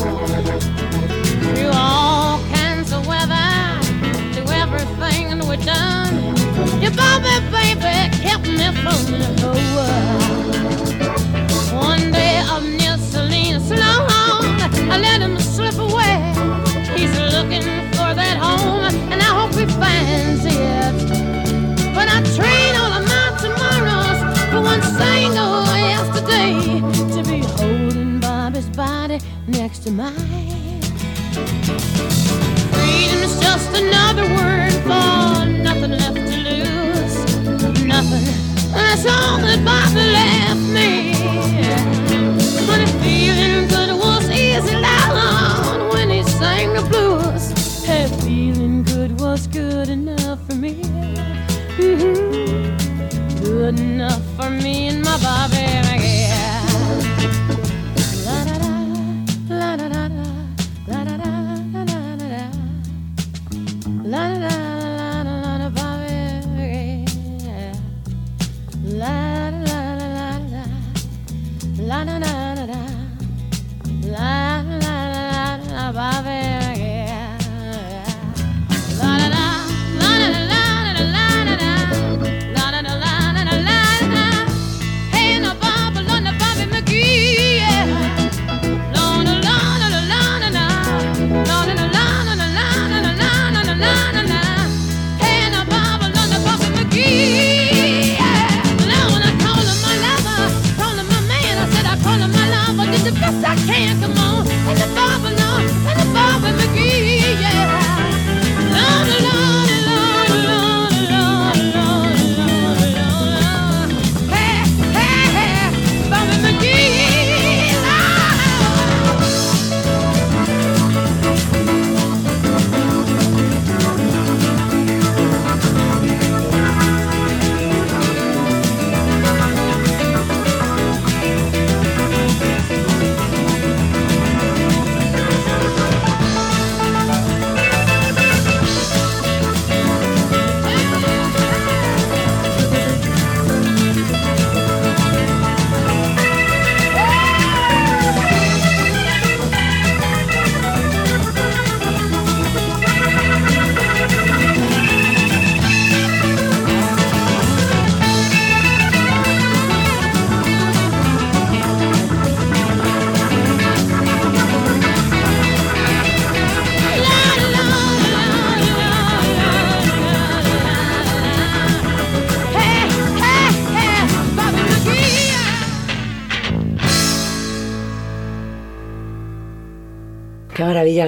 Baby me One day up near Salinas, long, I let him slip away. He's looking for that home, and I hope he finds it. But I trade all of my tomorrows for one single yesterday to be holding Bobby's body next to mine.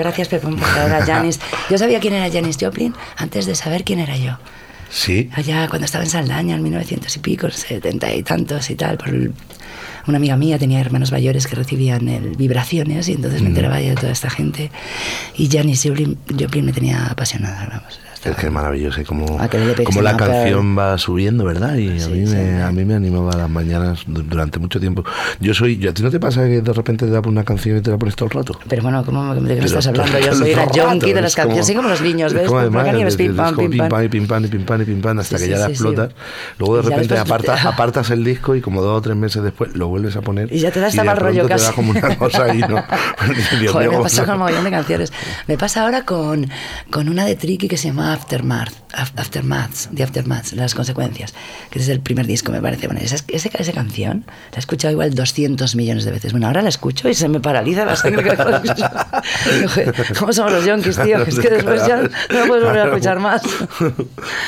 Gracias Pepón por traer a Janis. Yo sabía quién era Janis Joplin antes de saber quién era yo. Sí. Allá cuando estaba en Saldaña, en 1900 y pico, setenta y tantos y tal, por una amiga mía tenía hermanos mayores que recibían el, vibraciones y entonces me enteraba yo de toda esta gente. Y Janis Joplin, Joplin me tenía apasionada, vamos. Es que es maravilloso, y como, Ah, como la canción va subiendo, ¿verdad? Y a, Sí, mí sí, me, sí. a mí me animaba las mañanas du- durante mucho tiempo. Yo soy, ¿a ti no te pasa que de repente te da por una canción y te la pones todo el rato? Pero bueno, ¿cómo, ¿de qué me estás hablando? Yo soy rato, junkie de es las canciones, así como los niños, es ¿ves? como además, es- pim, es pam, pim, pam. y pim pam y pim pam y pim pam hasta que ya la explotas. Luego de Y repente después- aparta- apartas el disco y como dos o tres meses después lo vuelves a poner. Y ya te da hasta mal rollo pronto te da casi. como una cosa ahí, ¿no? Joder, me pasa ¿cómo- con un montón de canciones. Me pasa ahora con, con una de Tricky que se llama Aftermath, Af- Aftermaths, The Aftermaths, las consecuencias, que es el primer disco, me parece. Bueno, esa, esa, esa canción la he escuchado igual 200 millones de veces. Bueno, ahora la escucho y se me paraliza la sangre. ¿Cómo somos los yonkis, tío? Es que después ya no puedes volver a escuchar más.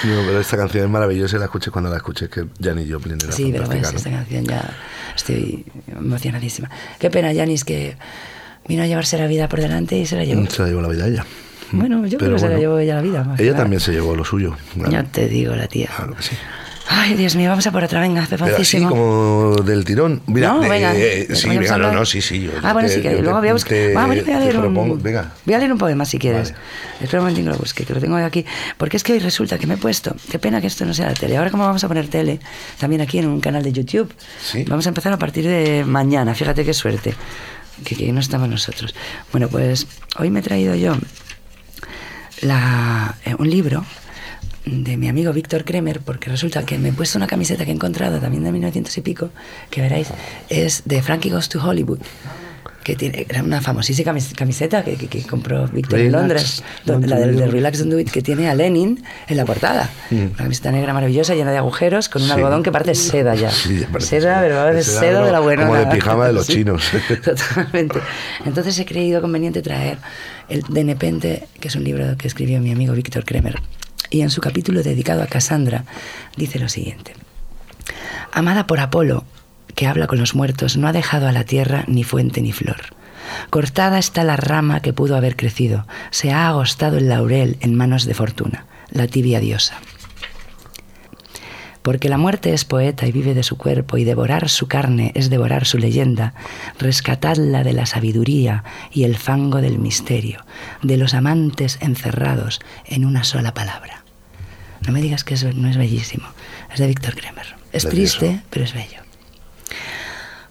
No, pero esta canción es maravillosa y la escuché cuando la escuché, que Janis Joplin era Sí, pero fantástica, pues, ¿no? esta canción ya estoy emocionadísima. Qué pena, Janis, que vino a llevarse la vida por delante y se la llevó. Se la llevó la vida ella. Bueno, yo creo Pero que se la bueno, llevó ella la vida. más Ella también se llevó lo suyo. claro. Ya te digo, la tía. Claro que sí. Ay, Dios mío, vamos a por otra, venga, hace Pero así como del tirón. Mira, No, eh, venga, eh, que sí, venga, no, no, sí, sí. yo Ah, bueno, te- sí, que luego voy a buscar. te- Ah, bueno, voy a leer un, Venga. voy a leer un poema si quieres. Vale. Espera un momentín que lo busque, que lo tengo aquí. Porque es que hoy resulta que me he puesto. Qué pena que esto no sea la tele. Ahora, como vamos a poner tele, también aquí en un canal de YouTube, Sí. vamos a empezar a partir de mañana. Fíjate qué suerte. Que, que no estamos nosotros. Bueno, pues hoy me he traído yo la, eh, un libro de mi amigo Víctor Kremer, porque resulta que me he puesto una camiseta que he encontrado también de 1900 y pico, que veréis, es de Frankie Goes to Hollywood. Que tiene, era una famosísima camis- camiseta que, que- que compró Víctor en Londres, la del de. Relax Don't Do It, que tiene a Lenin en la portada. Una camiseta negra maravillosa, llena de agujeros, con un Sí. algodón que parece seda ya. Sí, seda, pero de seda, de la buena. como de pijama de los chinos. Totalmente. Entonces he creído conveniente traer el De Nepente, que es un libro que escribió mi amigo Víctor Kremer. Y en su capítulo dedicado a Cassandra dice lo siguiente. Amada por Apolo, que habla con los muertos, no ha dejado a la tierra ni fuente ni flor. Cortada está la rama que pudo haber crecido, se ha agostado el laurel en manos de fortuna, la tibia diosa. Porque la muerte es poeta y vive de su cuerpo, y devorar su carne es devorar su leyenda, rescatadla de la sabiduría y el fango del misterio, de los amantes encerrados en una sola palabra. No me digas que es- no es bellísimo. Es de Víctor Kremer. Es triste, pero es bello.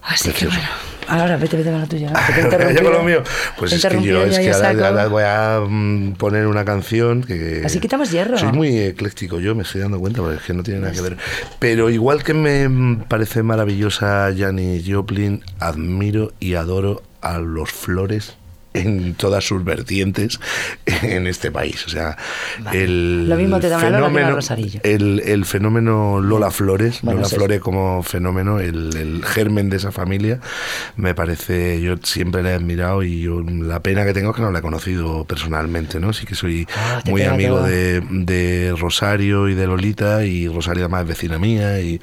Así que bueno. Ahora vete, vete con lo tuyo. que con lo mío. Pues es que yo, es que ahora voy a mm, poner una canción que... Así quitamos hierro. Soy muy ecléctico, yo me estoy dando cuenta, porque es que no tiene nada que ver. Pero igual que me mm, parece maravillosa Janis Joplin, admiro y adoro a los flores en todas sus vertientes en este país. O sea, el Lo mismo te da una Lola fenómeno, Rosarillo. el, el fenómeno Lola Flores, Bueno, Lola es. Flores como fenómeno, el, el germen de esa familia, me parece, yo siempre la he admirado y yo, la pena que tengo es que no la he conocido personalmente, ¿no? Sí que soy Ah, muy pega amigo de, de Rosario y de Lolita y Rosario además es vecina mía y,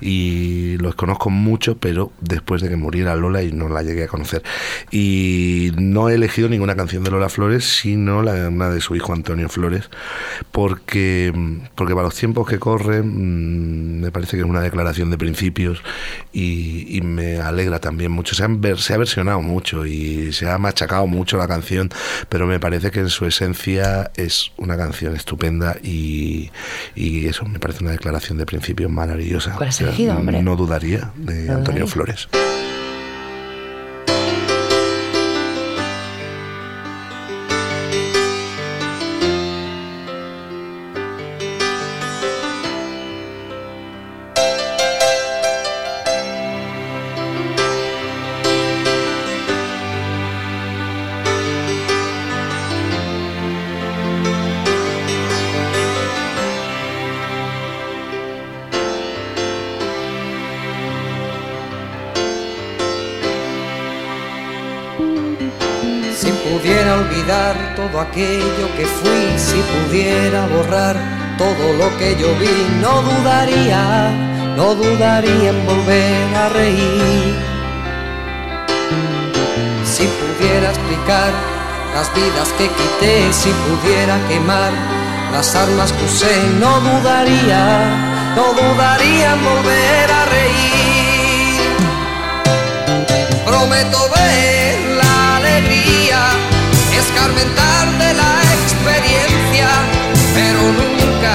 y los conozco mucho, pero después de que muriera Lola y no la llegué a conocer. Y no he elegido ninguna canción de Lola Flores, sino la, una de su hijo Antonio Flores, porque, porque para los tiempos que corren mm, me parece que es una declaración de principios y, y me alegra también mucho. Se, han se ha versionado mucho y se ha machacado mucho la canción, pero me parece que en su esencia es una canción estupenda y, y eso me parece una declaración de principios maravillosa. ¿Cuál has O sea, elegido, hombre? No dudaría de No Antonio dudaría. Flores. Lo que yo vi, no dudaría, no dudaría en volver a reír. Si pudiera explicar las vidas que quité, si pudiera quemar las armas que usé, no dudaría, no dudaría en volver a reír. Prometo ver la alegría, escarmentar de la experiencia, pero nunca,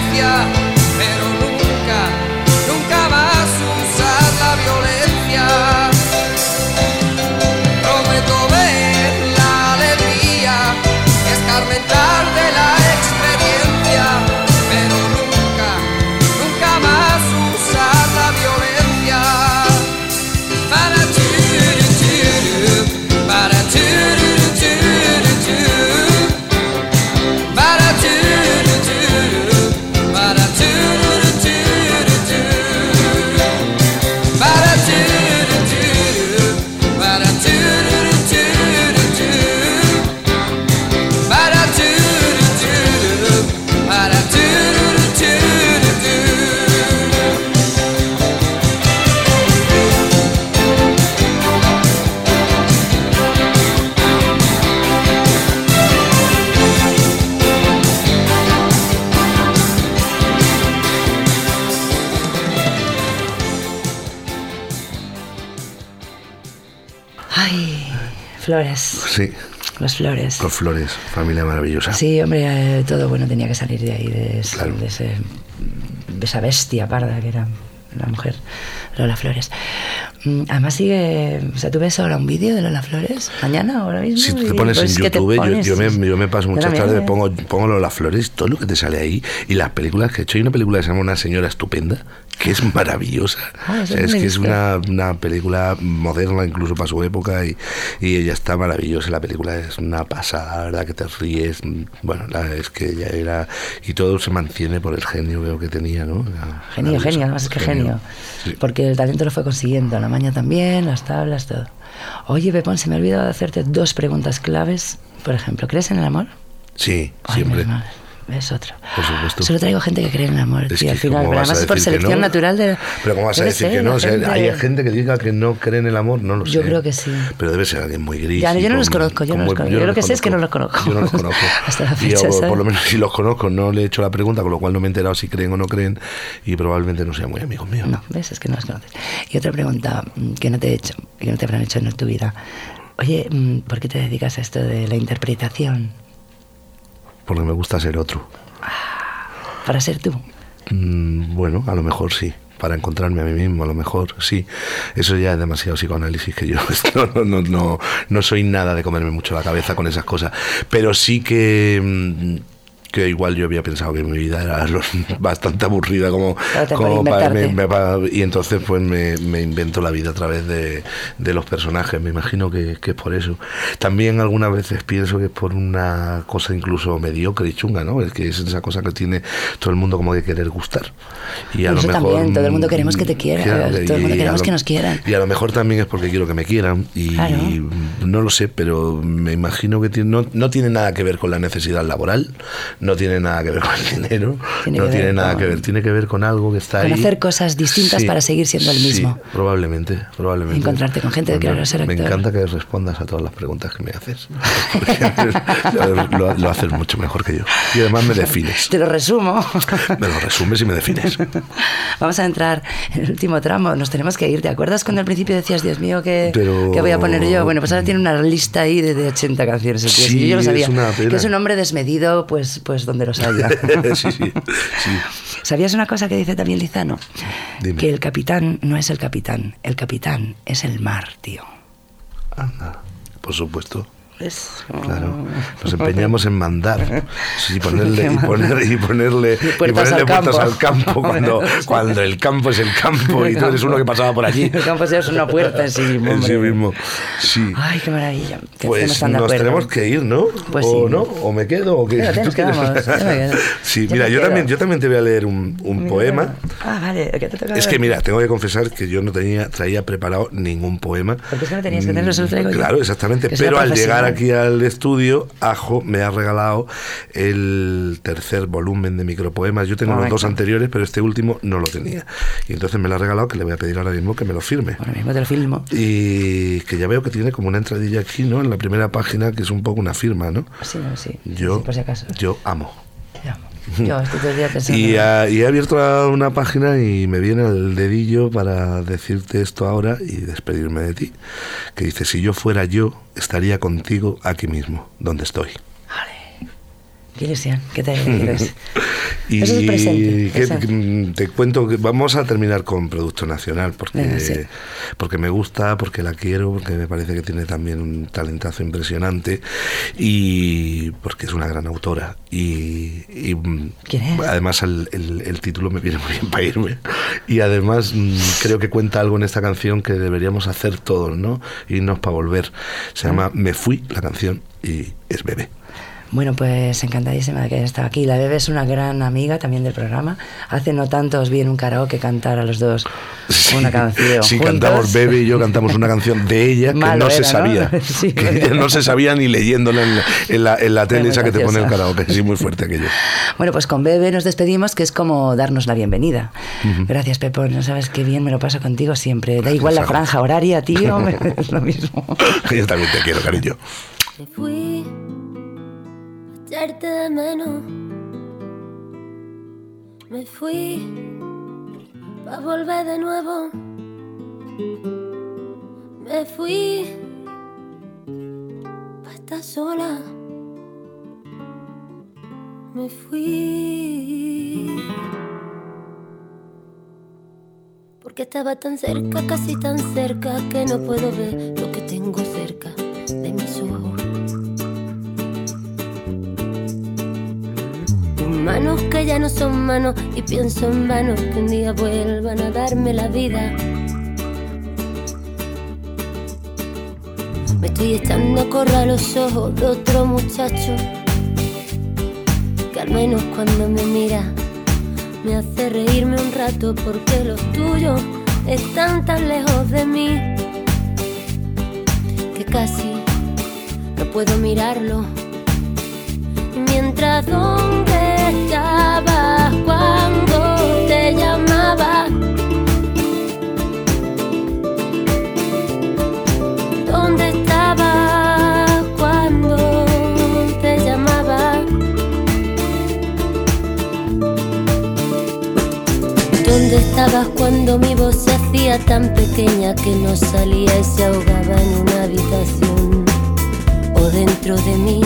pero nunca, nunca más usar la violencia. Prometo ver la alegría, escarmentar de la flores. Sí, Las flores. los flores, familia maravillosa. Sí, hombre, eh, todo bueno tenía que salir de ahí, de, ese- de ese- de esa bestia parda que era la mujer, Lola Flores. Además sigue, o sea, ¿tú ves ahora un vídeo de Lola Flores? ¿Mañana, ahora mismo? Si tú Y, te pones pues, en ¿qué te YouTube, yo- pones? yo, me, yo me paso muchas tardes, ¿eh? pongo, pongo las flores, todo lo que te sale ahí, y las películas que he hecho. Hay una película que se llama Una señora estupenda, que es maravillosa. Ah, O eso sea, no es que es una, una película moderna incluso para su época, y, y ella está maravillosa. La película es una pasada, la verdad que te ríes. Bueno, la- es que ella era... Y todo se mantiene por el genio veo que tenía, ¿no? Genio, genio, además es que genio. Sí. Porque el talento lo fue consiguiendo, la maña también, las tablas, todo. Oye, Pepón, se me ha olvidado de hacerte dos preguntas claves. Por ejemplo, ¿crees en el amor? Sí, Ay, siempre. Es otro. Por supuesto. Solo traigo gente que cree en el amor, Es tío, al final. ¿cómo Pero además es por selección no? natural de. Pero ¿cómo vas a decir ser, que no? la O sea, gente- hay gente que diga que no cree en el amor, no lo sé. Yo creo que sí. Pero debe ser alguien muy gris. Ya, yo no los conozco, yo no los conozco. Yo lo que sé es que no los conozco. Yo no los conozco. Hasta la fecha, yo, por lo menos si los conozco, no le he hecho la pregunta, con lo cual no me he enterado si creen o no creen y probablemente no sean muy amigos míos. No, ves, es que no los conoces. Y otra pregunta mm, que no te he hecho, que no te habrán hecho en tu vida. Oye, mm, ¿por qué te dedicas a esto de la interpretación? Porque me gusta ser otro. Para ser tú. Mm, bueno, a lo mejor sí. Para encontrarme a mí mismo, a lo mejor sí. Eso ya es demasiado psicoanálisis que yo no, no, no, no, no soy nada de comerme mucho la cabeza con esas cosas. Pero sí que. Mm, que igual yo había pensado que mi vida era bastante aburrida como, como para, me- inventarte. me- para- y entonces pues me, me invento la vida a través de, de los personajes me imagino que, que es por eso también algunas veces pienso que es por una cosa incluso mediocre y chunga no es que es esa cosa que tiene todo el mundo como de querer gustar y a Eso lo mejor también, todo el mundo queremos que te quiera, claro, todo el mundo queremos lo- que nos quieran. y a lo mejor también es porque quiero que me quieran y Claro. no lo sé pero me imagino que tiene- no, no tiene nada que ver con la necesidad laboral no tiene nada que ver con el dinero, Tiene no que tiene nada con- que ver, tiene que ver con algo que está Con ahí. hacer cosas distintas Sí, para seguir siendo el sí, mismo. probablemente, probablemente. Encontrarte con gente que Bueno, quiera ser Me actor. encanta que respondas a todas las preguntas que me haces. Lo, lo haces mucho mejor que yo. Y además me defines. Te lo resumo. Me lo resumes y me defines. Vamos a entrar en el último tramo. Nos tenemos que ir. ¿Te acuerdas cuando al principio decías, Dios mío, ¿qué, Pero- qué voy a poner yo? Bueno, pues ahora tiene una lista ahí de, de 80 canciones. el tío. Sí, Sí, yo lo es sabía. una pena. Que es un hombre desmedido, pues, pues donde los haya. sí, sí, sí. ¿Sabías una cosa que dice también Lizano? Dime. Que el capitán no es el capitán. El capitán es el mar, tío. Anda, por supuesto. ¿Ves? Claro, nos empeñamos en mandar sí, ponerle, y, poner, y ponerle, y Puertas ponerle al puertas campo. al campo cuando, cuando el campo es el campo y tú eres uno que pasaba por allí. El campo es una puerta en sí mismo. En sí mismo, sí. Ay, qué maravilla. Que Pues nos tenemos que ir, ¿no? Pues o sí. no, o me quedo, o qué. Quédate, ¿Tú yo me quedo. Sí, Yo mira, yo quedo. también, yo también te voy a leer un, un poema. Ah, vale. ¿qué te Es que mira, tengo que confesar que yo no tenía, traía preparado ningún poema. Porque es que no tenías que tenerlo, se lo traigo. Claro, exactamente. Que Pero al llegar. Aquí al estudio, Ajo me ha regalado el tercer volumen de micropoemas. Yo tengo los dos anteriores, pero este último no lo tenía. Y entonces me lo ha regalado que le voy a pedir ahora mismo que me lo firme. Ahora mismo te lo filmo. Y que ya veo que tiene como una entradilla aquí, ¿no? En la primera página, que es un poco una firma, ¿no? Sí, no, sí. Yo, Sí, por si acaso. yo amo. Yo estoy todo el día pensando. Y, ah, y he abierto una página y me viene el dedillo para decirte esto ahora y despedirme de ti. Que dice, si yo fuera yo, estaría contigo aquí mismo, donde estoy. Qué ilusión. ¿Qué te? Y Eso es presente, que- que- te cuento que vamos a terminar con Producto Nacional porque, sí. porque me gusta, porque la quiero, porque me parece que tiene también un talentazo impresionante y porque es una gran autora. Y, y, mm, ¿Quién es? además el, el- el título me viene muy bien para irme. Y además mm, creo que cuenta algo en esta canción que deberíamos hacer todos, ¿no? Irnos para volver. Se llama Mm. Me Fui, la canción, y es bebé. Bueno, pues encantadísima de que haya estado aquí. La Bebe es una gran amiga también del programa. Hace no tanto os vi en un karaoke cantar a los dos una canción. Sí, juntos. cantamos Bebe y yo cantamos una canción de ella que Malo no se sabía. Sí. que ella no se sabía ni leyéndola en la, en la, en la tele esa que te pone el karaoke. Sí, muy fuerte aquello. Bueno, pues con Bebe nos despedimos, que es como darnos la bienvenida. Gracias, Pepo. No sabes qué bien me lo paso contigo siempre. Da igual la franja horaria, tío. es lo mismo. Yo también te quiero, cariño. Me fui echarte de menos. Me fui a volver de nuevo. Me fui a estar sola. Me fui. Porque estaba tan cerca, casi tan cerca, que no puedo ver manos que ya no son manos y pienso en vano que un día vuelvan a darme la vida. Me estoy echando a correr los ojos de otro muchacho que al menos cuando me mira me hace reírme un rato porque los tuyos están tan lejos de mí que casi no puedo mirarlo. Mientras dónde estabas cuando te llamaba, dónde estabas cuando te llamaba. ¿Dónde estabas cuando mi voz se hacía tan pequeña que no salía y se ahogaba en una habitación? ¿O dentro de mí?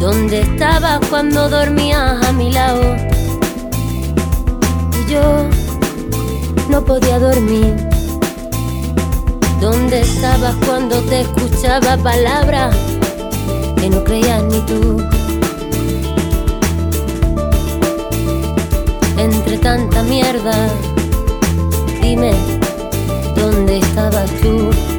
¿Dónde estabas cuando dormías a mi lado? Y yo no podía dormir. ¿Dónde estabas cuando te escuchaba palabras que no creías ni tú? entre tanta mierda. Dime, ¿dónde estabas tú?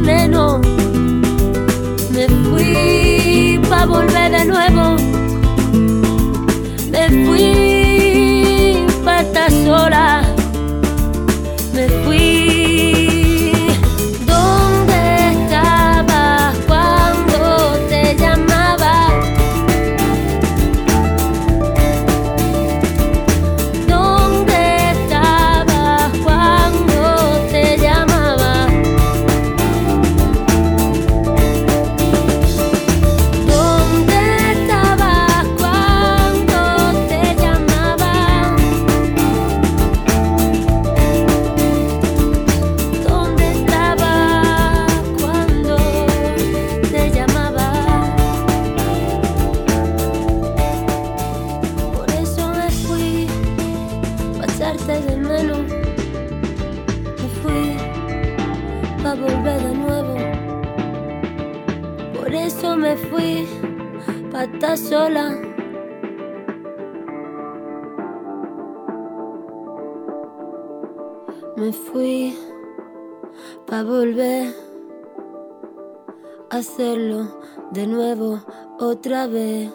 veneno. Me fui pa' volver de nuevo. Me fui pa' estar sola. otra vez.